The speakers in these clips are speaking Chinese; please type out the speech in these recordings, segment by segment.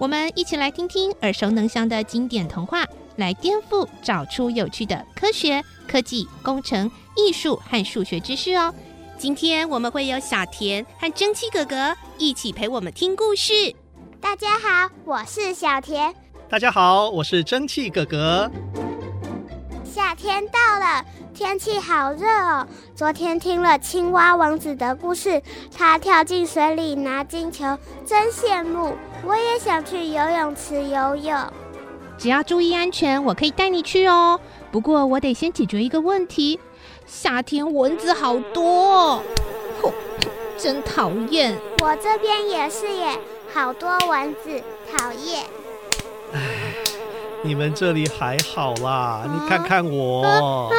我们一起来听听耳熟能详的经典童话，来颠覆，找出有趣的科学、科技、工程、艺术和数学知识哦。今天我们会有小田和蒸汽哥哥一起陪我们听故事。大家好，我是小田。大家好，我是蒸汽哥哥。夏天到了，天气好热哦。昨天听了青蛙王子的故事，他跳进水里拿金球，真羡慕。我也想去游泳池游泳。只要注意安全，我可以带你去哦。不过我得先解决一个问题：夏天蚊子好多，哦，真讨厌。我这边也是耶，好多蚊子，讨厌。你们这里还好啦，啊、你看看我。啊啊、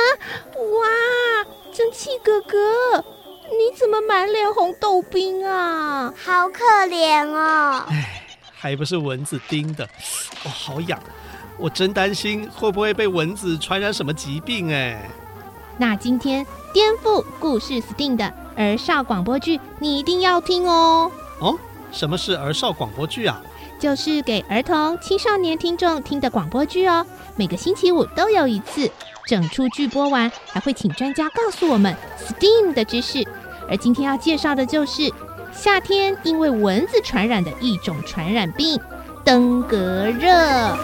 哇，蒸汽哥哥，你怎么满脸红豆冰啊？好可怜哦。哎，还不是蚊子叮的，哦，好痒，我真担心会不会被蚊子传染什么疾病哎。那今天颠覆故事 STEAM 的儿少广播剧，你一定要听哦。哦，什么是儿少广播剧啊？就是给儿童、青少年听众听的广播剧哦，每个星期五都有一次。整出剧播完，还会请专家告诉我们 STEAM 的知识。而今天要介绍的就是夏天因为蚊子传染的一种传染病——登革热。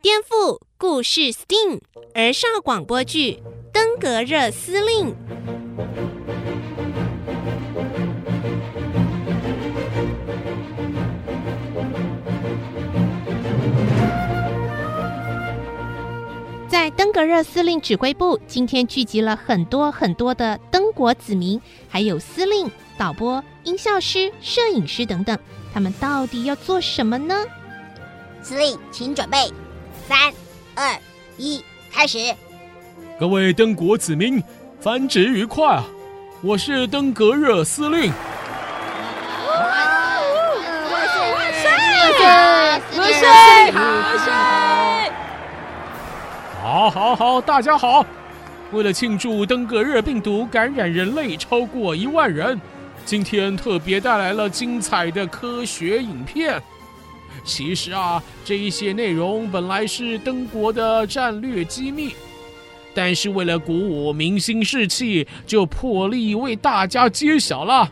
颠覆故事 STEAM 儿少广播剧《登革热司令》。在登革热司令指挥部，今天聚集了很多很多的登国子民，还有司令、导播、音效师、摄影师等等。他们到底要做什么呢？司令，请准备，三、二、一，开始。各位登国子民，繁殖愉快啊！我是登革热司令。万岁！万岁！万岁！万岁！好，好，好，大家好！为了庆祝登革热病毒感染人类超过一万人，今天特别带来了精彩的科学影片。其实啊，这一些内容本来是登国的战略机密，但是为了鼓舞民心士气，就破例为大家揭晓了。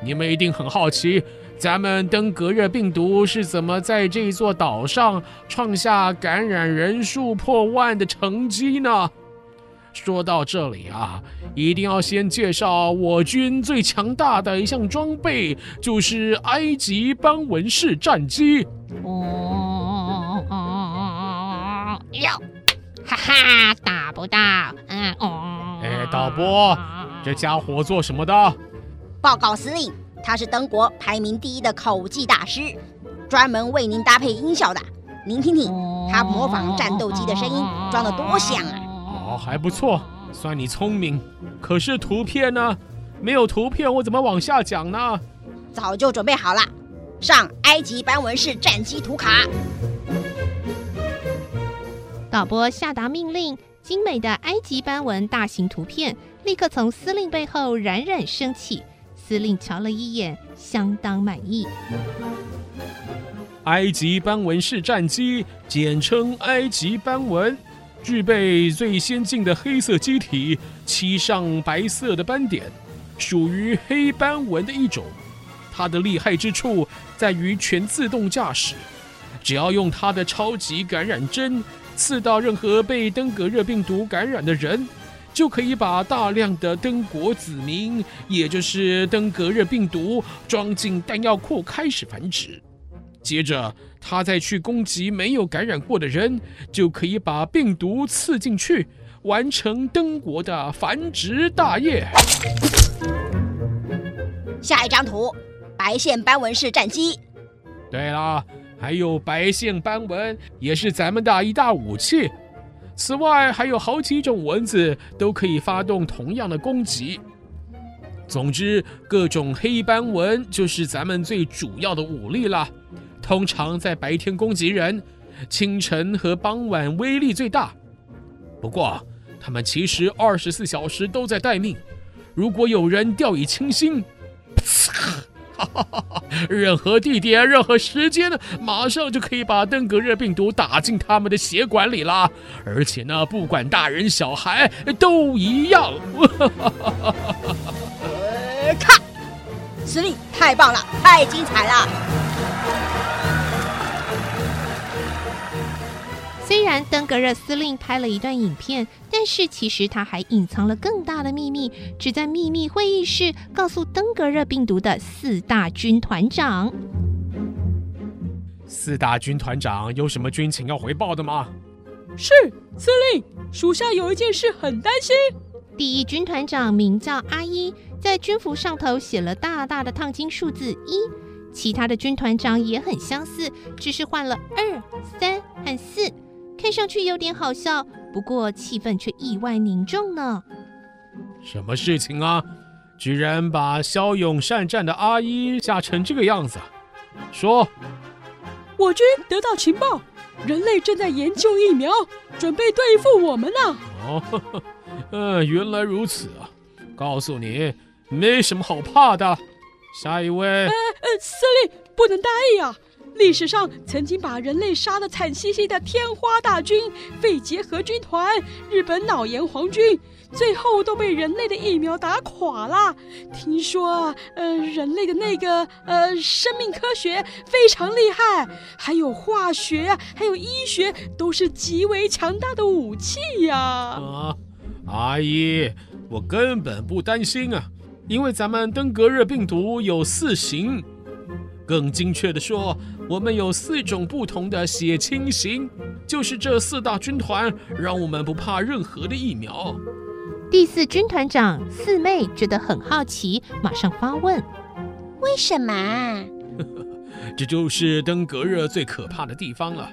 你们一定很好奇。咱们登革热病毒是怎么在这座岛上创下感染人数破万的成绩呢？说到这里啊，一定要先介绍我军最强大的一项装备，就是埃及斑纹式战机。哦哦哦哟，哈哈，打不到。嗯哦。哎，导播，这家伙做什么的？报告司令。他是德国排名第一的口技大师，专门为您搭配音效的。您听听，他模仿战斗机的声音，装的多像啊！哦，还不错，算你聪明。可是图片呢？没有图片，我怎么往下讲呢？早就准备好了，上埃及斑纹式战机图卡。导播下达命令，精美的埃及斑纹大型图片立刻从司令背后冉冉升起。司令瞧了一眼，相当满意。埃及斑纹式战机，简称埃及斑纹，具备最先进的黑色机体，漆上白色的斑点，属于黑斑纹的一种。它的厉害之处在于全自动驾驶，只要用它的超级感染针刺到任何被登革热病毒感染的人。就可以把大量的登国子民，也就是登革热病毒，装进弹药库开始繁殖。接着，他再去攻击没有感染过的人，就可以把病毒刺进去，完成登国的繁殖大业。下一张图，白线斑纹式战机。对了，还有白线斑纹也是咱们的一大武器。此外，还有好几种蚊子都可以发动同样的攻击。总之，各种黑斑蚊就是咱们最主要的武力了。通常在白天攻击人，清晨和傍晚威力最大。不过，他们其实二十四小时都在待命。如果有人掉以轻心，哈哈哈哈，任何地点、任何时间，马上就可以把登革热病毒打进他们的血管里啦。而且呢，不管大人小孩都一样。呃，看，实力太棒了，太精彩了。虽然登革热司令拍了一段影片，但是其实他还隐藏了更大的秘密，只在秘密会议室告诉登革热病毒的四大军团长。四大军团长有什么军情要回报的吗？是司令，属下有一件事很担心。第一军团长名叫阿一，在军服上头写了大大的烫金数字一。其他的军团长也很相似，只是换了二、三和四。看上去有点好笑，不过气氛却意外凝重呢。什么事情啊？居然把骁勇善战的阿一吓成这个样子？说，我军得到情报，人类正在研究疫苗，准备对付我们呢。哦，呵呵，呃，原来如此啊！告诉你，没什么好怕的。下一位。呃呃，司令不能大意啊！历史上曾经把人类杀得惨兮兮的天花大军、肺结核军团、日本脑炎皇军，最后都被人类的疫苗打垮了。听说啊，呃，人类的那个呃生命科学非常厉害，还有化学，还有医学，都是极为强大的武器呀。啊，阿姨，我根本不担心啊，因为咱们登革热病毒有四型。更精确地说，我们有四种不同的血清型，就是这四大军团让我们不怕任何的疫苗。第四军团长四妹觉得很好奇，马上发问：为什么？这就是登革热最可怕的地方了。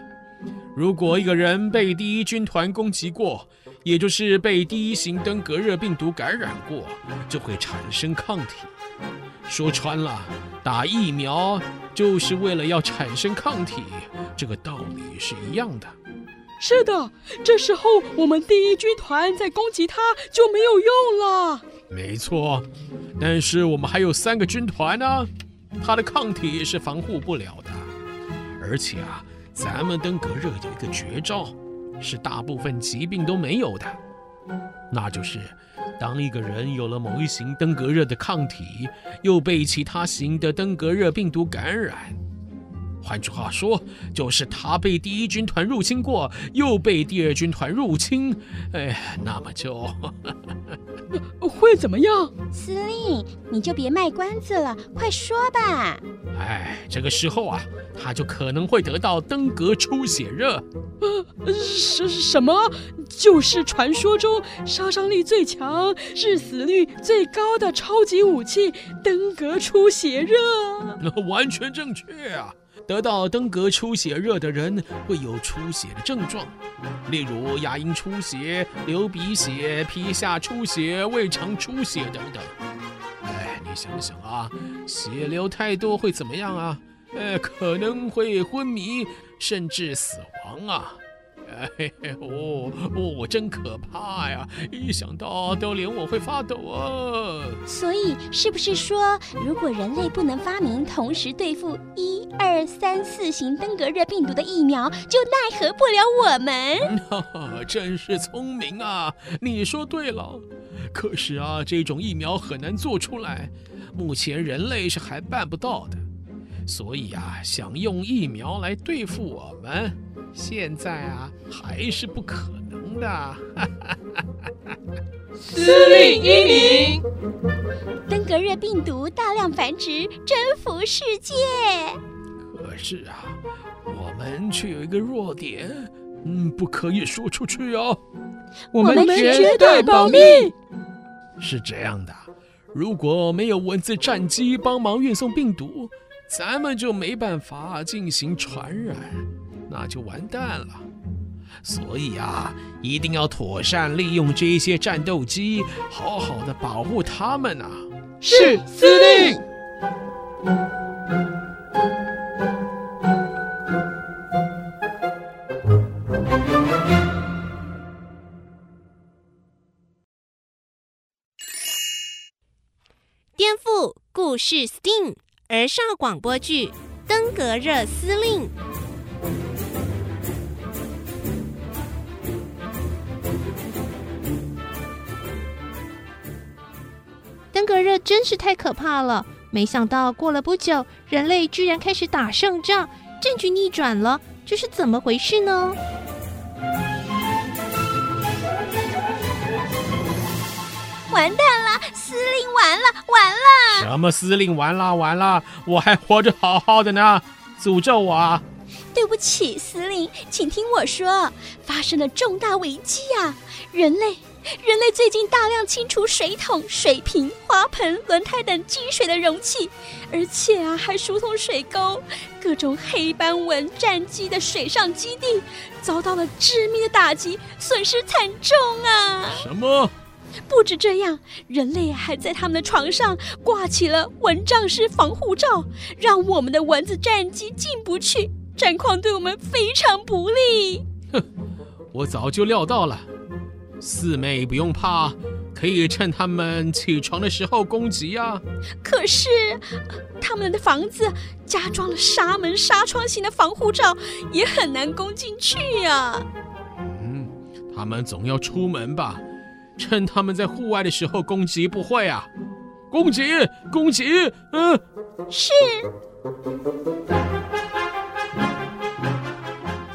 如果一个人被第一军团攻击过，也就是被第一型登革热病毒感染过，就会产生抗体。说穿了，打疫苗就是为了要产生抗体，这个道理是一样的。是的，这时候我们第一军团在攻击他就没有用了。没错，但是我们还有三个军团呢，他的抗体是防护不了的。而且啊，咱们登革热有一个绝招，是大部分疾病都没有的，那就是。当一个人有了某一型登革热的抗体，又被其他型的登革热病毒感染，换句话说，就是他被第一军团入侵过，又被第二军团入侵，哎，那么就会怎么样？司令，你就别卖关子了，快说吧。哎，这个时候啊，他就可能会得到登革出血热。呃，什什么？就是传说中杀伤力最强、致死率最高的超级武器——登革出血热。那 完全正确啊！得到登革出血热的人会有出血的症状，例如牙龈出血、流鼻血、皮下出血、胃肠出血等等。哎，你想想啊，血流太多会怎么样啊？哎，可能会昏迷，甚至死亡啊！哎，哦哦，真可怕呀！一想到都连我会发抖啊。所以，是不是说，如果人类不能发明同时对付一二三四型登革热病毒的疫苗，就奈何不了我们？哈哈，真是聪明啊！你说对了。可是啊，这种疫苗很难做出来，目前人类是还办不到的。所以啊，想用疫苗来对付我们，现在啊还是不可能的。司令英明，登革热病毒大量繁殖，征服世界。可是啊，我们却有一个弱点，嗯，不可以说出去哦。我们绝对保密。是这样的。如果没有蚊子战机帮忙运送病毒，咱们就没办法进行传染，那就完蛋了。所以啊，一定要妥善利用这些战斗机，好好的保护他们啊！是，司令。颠覆故事 STEAM 儿少广播剧《登革热司令》。登革热真是太可怕了！没想到过了不久，人类居然开始打胜仗，战局逆转了，这是怎么回事呢？完蛋了，令完了，完了！什么司令完了完了？我还活着好好的呢！诅咒我啊！对不起，司令，请听我说，发生了重大危机啊！人类。人类最近大量清除水桶、水瓶、花盆、轮胎等积水的容器，而且啊，还疏通水沟。各种黑斑纹战机的水上基地遭到了致命的打击，损失惨重啊！什么？不止这样，人类还在他们的床上挂起了蚊帐式防护罩，让我们的蚊子战机进不去。战况对我们非常不利。哼，我早就料到了。四妹不用怕，可以趁他们起床的时候攻击呀。可是，他们的房子加装了纱门纱窗型的防护罩，也很难攻进去呀。嗯，他们总要出门吧？趁他们在户外的时候攻击不会啊？攻击，攻击，嗯，是。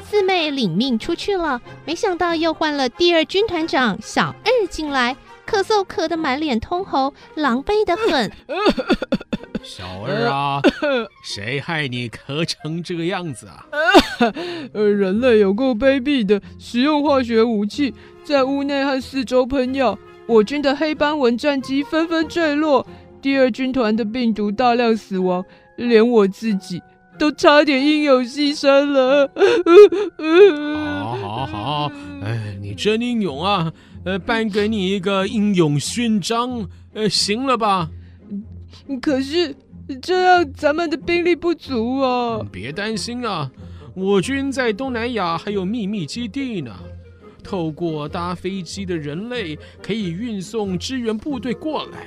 四妹领命出去了，没想到又换了第二军团长小二进来，咳嗽咳得满脸通红，狼狈得很。小二啊，谁害你咳成这个样子啊？呃，人类有够卑鄙的，使用化学武器在屋内和四周喷药，我军的黑斑蚊战机纷纷坠落，第二军团的病毒大量死亡，连我自己。都差点英勇牺牲了。好，好，好，哎，你真英勇啊！呃，颁给你一个英勇勋章，呃，行了吧？可是这样咱们的兵力不足啊。别担心啊，我军在东南亚还有秘密基地呢。透过搭飞机的人类可以运送支援部队过来。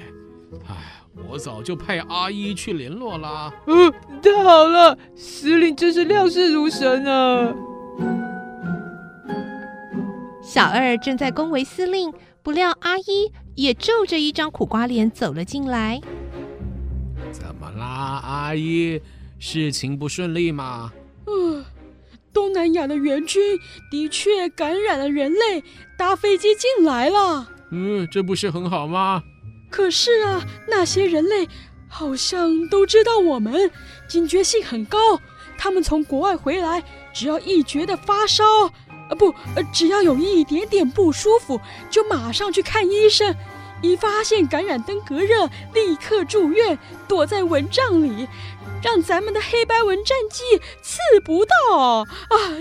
哎。我早就派阿一去联络啦。嗯，太好了，司令真是料事如神啊！小二正在恭维司令，不料阿一也皱着一张苦瓜脸走了进来。阿姨？事情不顺利吗？嗯，东南亚的援军的确感染了人类，搭飞机进来了。嗯，这不是很好吗？可是啊，那些人类好像都知道我们，警觉性很高。他们从国外回来，只要一觉得发烧，呃不，呃只要有一点点不舒服，就马上去看医生。一发现感染登革热，立刻住院，躲在蚊帐里，让咱们的黑白蚊战机刺不到啊！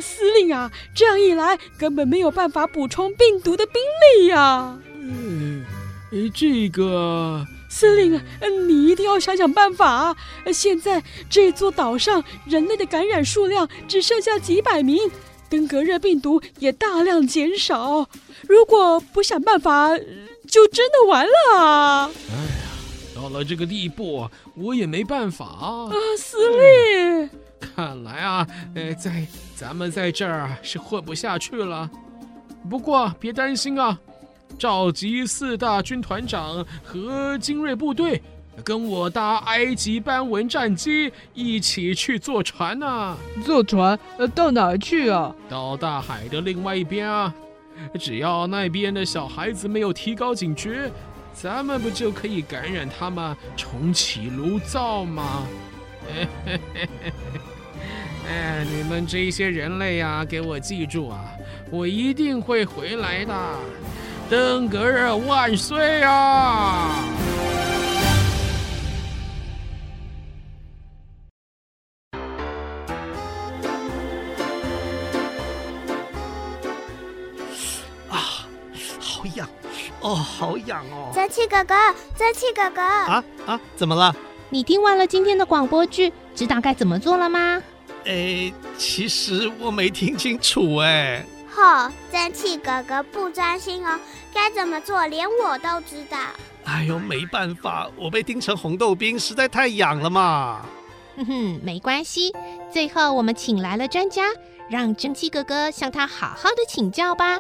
司令啊，这样一来，根本没有办法补充病毒的兵力呀、啊。嗯。哎，这个司令啊，你一定要想想办法啊！现在这座岛上人类的感染数量只剩下几百名，登革热病毒也大量减少。如果不想办法，就真的完了啊。哎呀，到了这个地步，我也没办法啊！司令，嗯，看来啊，呃，在咱们在这儿是混不下去了。不过别担心啊。召集四大军团长和精锐部队，跟我搭埃及斑纹战机一起去坐船呐、啊！坐船？呃，到哪儿去啊？到大海的另外一边啊！只要那边的小孩子没有提高警觉，咱们不就可以感染他们，重启炉灶吗？哎，你们这些人类呀、给我记住啊！我一定会回来的。登格尔万岁啊！哦，好痒哦！蒸汽哥哥，蒸汽哥哥，啊啊，怎么了？你听完了今天的广播剧，知道该怎么做了吗？哎，其实我没听清楚哎。吼，蒸汽哥哥不专心哦，该怎么做连我都知道。哎呦，没办法，我被叮成红豆冰，实在太痒了嘛。哼哼，没关系，最后我们请来了专家，让蒸汽哥哥向他好好的请教吧。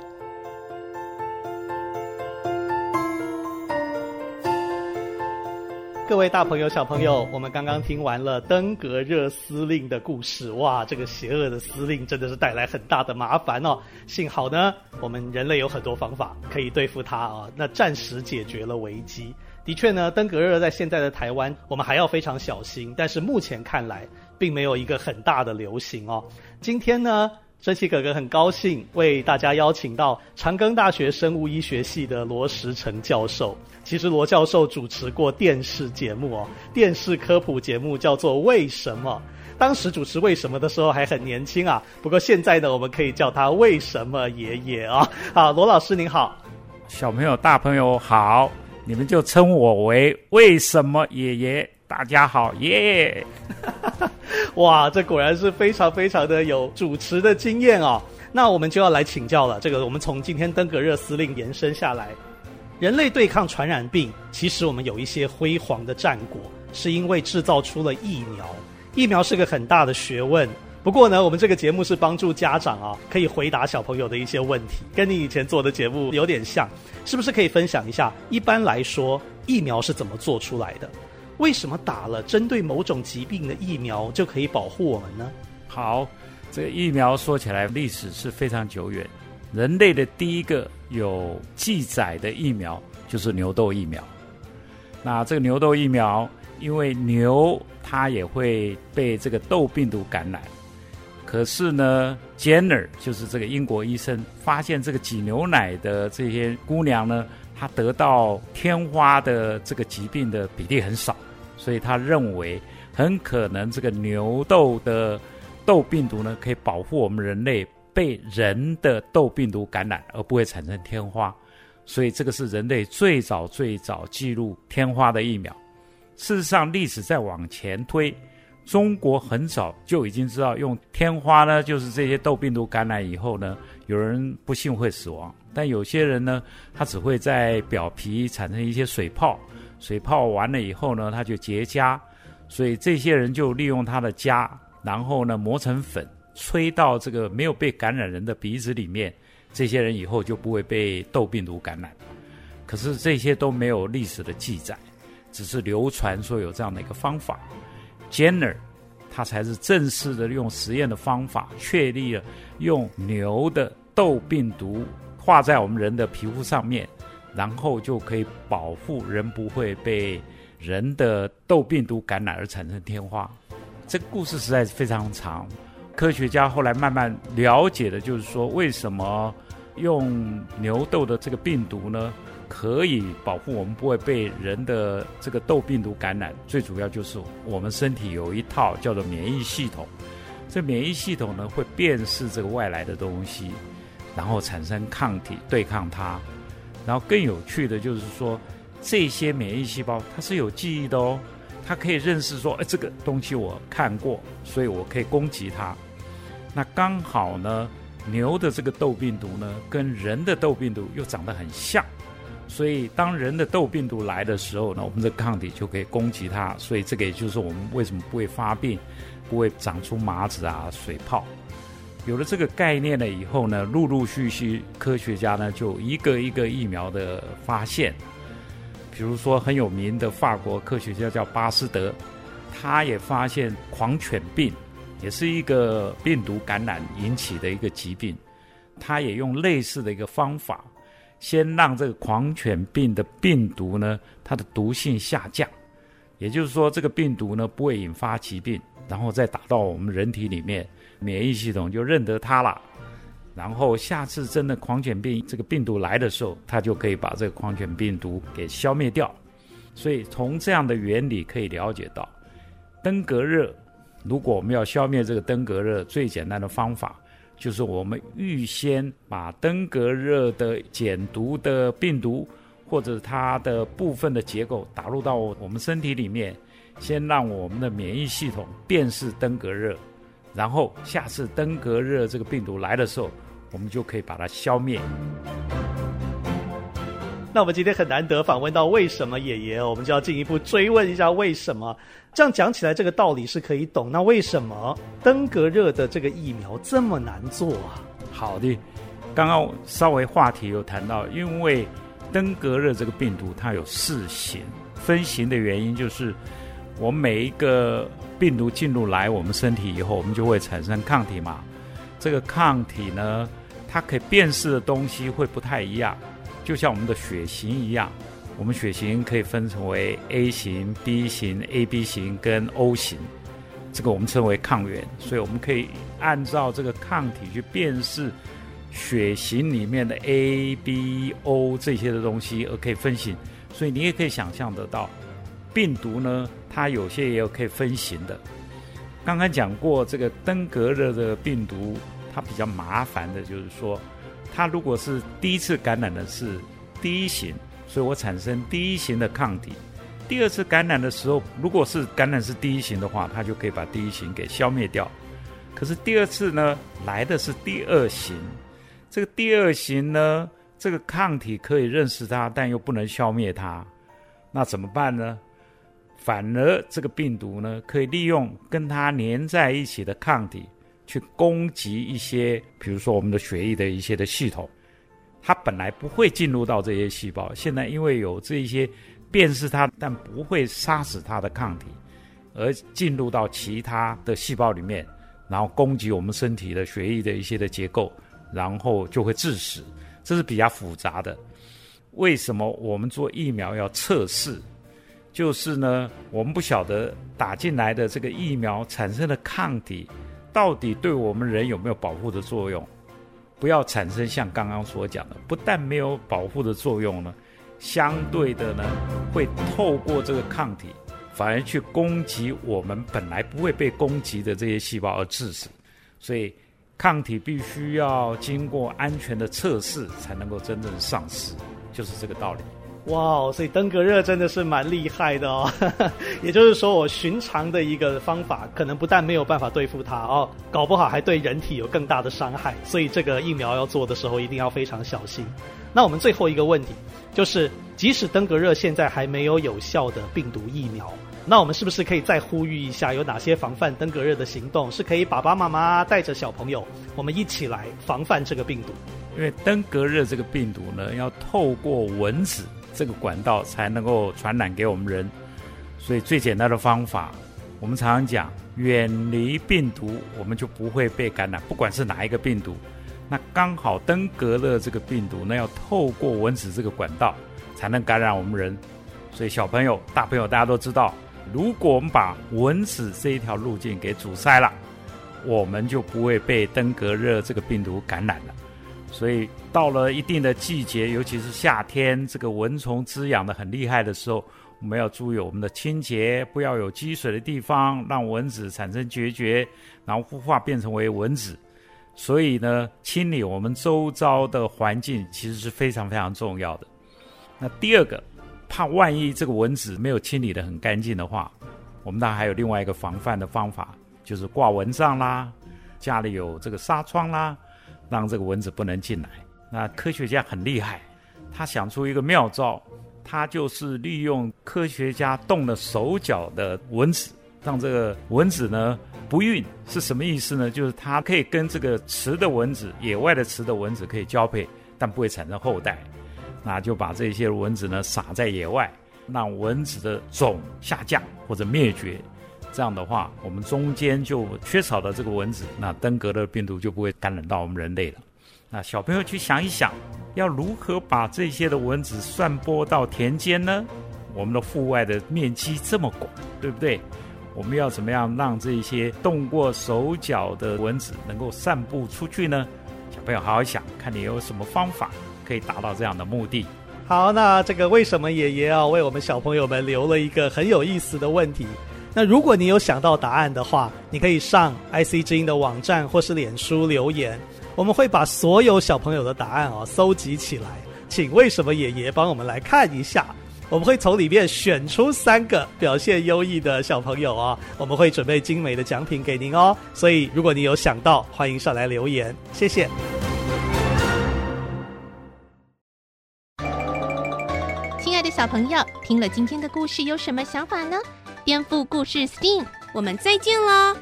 各位大朋友、小朋友，我们刚刚听完了登革热司令的故事。哇，这个邪恶的司令真的是带来很大的麻烦哦。幸好呢，我们人类有很多方法可以对付它啊。那暂时解决了危机。的确呢，登革热在现在的台湾，我们还要非常小心。但是目前看来，并没有一个很大的流行哦。今天呢，蒸汽哥哥很高兴为大家邀请到长庚大学生物医学系的罗时成教授。其实罗教授主持过电视节目哦，电视科普节目叫做《为什么》。当时主持《为什么》的时候还很年轻啊，不过现在呢，我们可以叫他“为什么爷爷”啊。好，罗老师您好，小朋友、大朋友好，你们就称我为“为什么爷爷”。大家好，耶、yeah! 哇，这果然是非常非常的有主持的经验哦。那我们就要来请教了，这个我们从今天登革热司令延伸下来。人类对抗传染病，其实我们有一些辉煌的战果，是因为制造出了疫苗。疫苗是个很大的学问。不过呢，我们这个节目是帮助家长啊，可以回答小朋友的一些问题，跟你以前做的节目有点像，是不是可以分享一下？一般来说，疫苗是怎么做出来的？为什么打了针对某种疾病的疫苗就可以保护我们呢？好，这个疫苗说起来历史是非常久远。人类的第一个有记载的疫苗就是牛痘疫苗。那这个牛痘疫苗，因为牛它也会被这个痘病毒感染，可是呢，Jenner 就是这个英国医生发现这个挤牛奶的这些姑娘呢，她得到天花的这个疾病的比例很少，所以他认为很可能这个牛痘的痘病毒呢，可以保护我们人类。被人的痘病毒感染而不会产生天花，所以这个是人类最早最早记录天花的疫苗。事实上，历史再往前推，中国很早就已经知道用天花呢，就是这些痘病毒感染以后呢，有人不幸会死亡，但有些人呢，他只会在表皮产生一些水泡，水泡完了以后呢，它就结痂，所以这些人就利用它的痂，然后呢磨成粉。吹到这个没有被感染人的鼻子里面，这些人以后就不会被痘病毒感染。可是这些都没有历史的记载，只是流传说有这样的一个方法。Jenner 他才是正式的用实验的方法确立了用牛的痘病毒画在我们人的皮肤上面，然后就可以保护人不会被人的痘病毒感染而产生天花。这个故事实在是非常长。科学家后来慢慢了解的，就是说，为什么用牛痘的这个病毒呢，可以保护我们不会被人的这个痘病毒感染？最主要就是我们身体有一套叫做免疫系统，这免疫系统呢会辨识这个外来的东西，然后产生抗体对抗它。然后更有趣的就是说，这些免疫细胞它是有记忆的哦，它可以认识说，哎，这个东西我看过，所以我可以攻击它。那刚好呢，牛的这个痘病毒呢，跟人的痘病毒又长得很像，所以当人的痘病毒来的时候呢，我们的抗体就可以攻击它。所以这个也就是我们为什么不会发病，不会长出麻子啊、水泡。有了这个概念了以后呢，陆陆续续科学家呢就一个一个疫苗的发现。比如说很有名的法国科学家叫巴斯德，他也发现狂犬病。也是一个病毒感染引起的一个疾病，他也用类似的一个方法，先让这个狂犬病的病毒呢，它的毒性下降，也就是说，这个病毒呢不会引发疾病，然后再打到我们人体里面，免疫系统就认得它了，然后下次真的狂犬病这个病毒来的时候，它就可以把这个狂犬病毒给消灭掉。所以从这样的原理可以了解到，登革热。如果我们要消灭这个登革热，最简单的方法就是我们预先把登革热的减毒的病毒，或者它的部分的结构打入到我们身体里面，先让我们的免疫系统辨识登革热，然后下次登革热这个病毒来的时候，我们就可以把它消灭。那我们今天很难得访问到为什么爷爷，我们就要进一步追问一下为什么。这样讲起来，这个道理是可以懂。那为什么登革热的这个疫苗这么难做啊？好的，刚刚稍微话题有谈到，因为登革热这个病毒它有四型，分型的原因就是，我们每一个病毒进入来我们身体以后，我们就会产生抗体嘛。这个抗体呢，它可以辨识的东西会不太一样。就像我们的血型一样，我们血型可以分成为 A 型、B 型、AB 型跟 O 型，这个我们称为抗原，所以我们可以按照这个抗体去辨识血型里面的 A、B、O 这些的东西，而可以分型。所以你也可以想象得到，病毒呢，它有些也有可以分型的。刚刚讲过，这个登革热的病毒，它比较麻烦的就是说。它如果是第一次感染的是第一型，所以我产生第一型的抗体。第二次感染的时候，如果是感染是第一型的话，它就可以把第一型给消灭掉。可是第二次呢，来的是第二型，这个第二型呢，这个抗体可以认识它，但又不能消灭它，那怎么办呢？反而这个病毒呢，可以利用跟它粘在一起的抗体。去攻击一些，比如说我们的血液的一些的系统，它本来不会进入到这些细胞，现在因为有这一些辨识它但不会杀死它的抗体，而进入到其他的细胞里面，然后攻击我们身体的血液的一些的结构，然后就会致死，这是比较复杂的。为什么我们做疫苗要测试？就是呢，我们不晓得打进来的这个疫苗产生的抗体。到底对我们人有没有保护的作用？不要产生像刚刚所讲的，不但没有保护的作用呢，相对的呢，会透过这个抗体，反而去攻击我们本来不会被攻击的这些细胞而致死。所以，抗体必须要经过安全的测试，才能够真正上市，就是这个道理。哇，所以登革热真的是蛮厉害的哦。也就是说，我寻常的一个方法，可能不但没有办法对付它哦，搞不好还对人体有更大的伤害。所以这个疫苗要做的时候，一定要非常小心。那我们最后一个问题就是，即使登革热现在还没有有效的病毒疫苗，那我们是不是可以再呼吁一下，有哪些防范登革热的行动，是可以爸爸妈妈带着小朋友，我们一起来防范这个病毒？因为登革热这个病毒呢，要透过蚊子。这个管道才能够传染给我们人，所以最简单的方法，我们常常讲，远离病毒，我们就不会被感染，不管是哪一个病毒。那刚好登革热这个病毒呢，要透过蚊子这个管道才能感染我们人。所以小朋友、大朋友大家都知道，如果我们把蚊子这一条路径给阻塞了，我们就不会被登革热这个病毒感染了。所以到了一定的季节，尤其是夏天，这个蚊虫滋养的很厉害的时候，我们要注意我们的清洁，不要有积水的地方，让蚊子产生孑孓，然后孵化变成为蚊子。所以呢，清理我们周遭的环境其实是非常非常重要的。那第二个，怕万一这个蚊子没有清理得很干净的话，我们当然还有另外一个防范的方法，就是挂蚊帐啦，家里有这个纱窗啦。让这个蚊子不能进来。那科学家很厉害，他想出一个妙招，他就是利用科学家动了手脚的蚊子，让这个蚊子呢不孕是什么意思呢？就是它可以跟这个雌的蚊子、野外的雌的蚊子可以交配，但不会产生后代。那就把这些蚊子呢撒在野外，让蚊子的种下降或者灭绝。这样的话，我们中间就缺少了这个蚊子，那登革热病毒就不会感染到我们人类了。那小朋友去想一想，要如何把这些的蚊子散播到田间呢？我们的户外的面积这么广，对不对？我们要怎么样让这些动过手脚的蚊子能够散布出去呢？小朋友好好想，看你有什么方法可以达到这样的目的。好，那这个为什么爷爷啊为我们小朋友们留了一个很有意思的问题？那如果你有想到答案的话，你可以上 IC 之音的网站或是脸书留言，我们会把所有小朋友的答案哦搜集起来，请为什么爷爷帮我们来看一下。我们会从里面选出三个表现优异的小朋友啊，我们会准备精美的奖品给您哦。所以如果你有想到，欢迎上来留言，谢谢。亲爱的小朋友，听了今天的故事有什么想法呢？颠覆故事 STEAM，我们再见喽！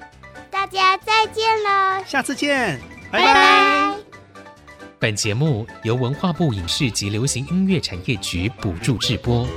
大家再见喽！下次见，拜拜。拜拜。本节目由文化部影视及流行音乐产业局补助制播。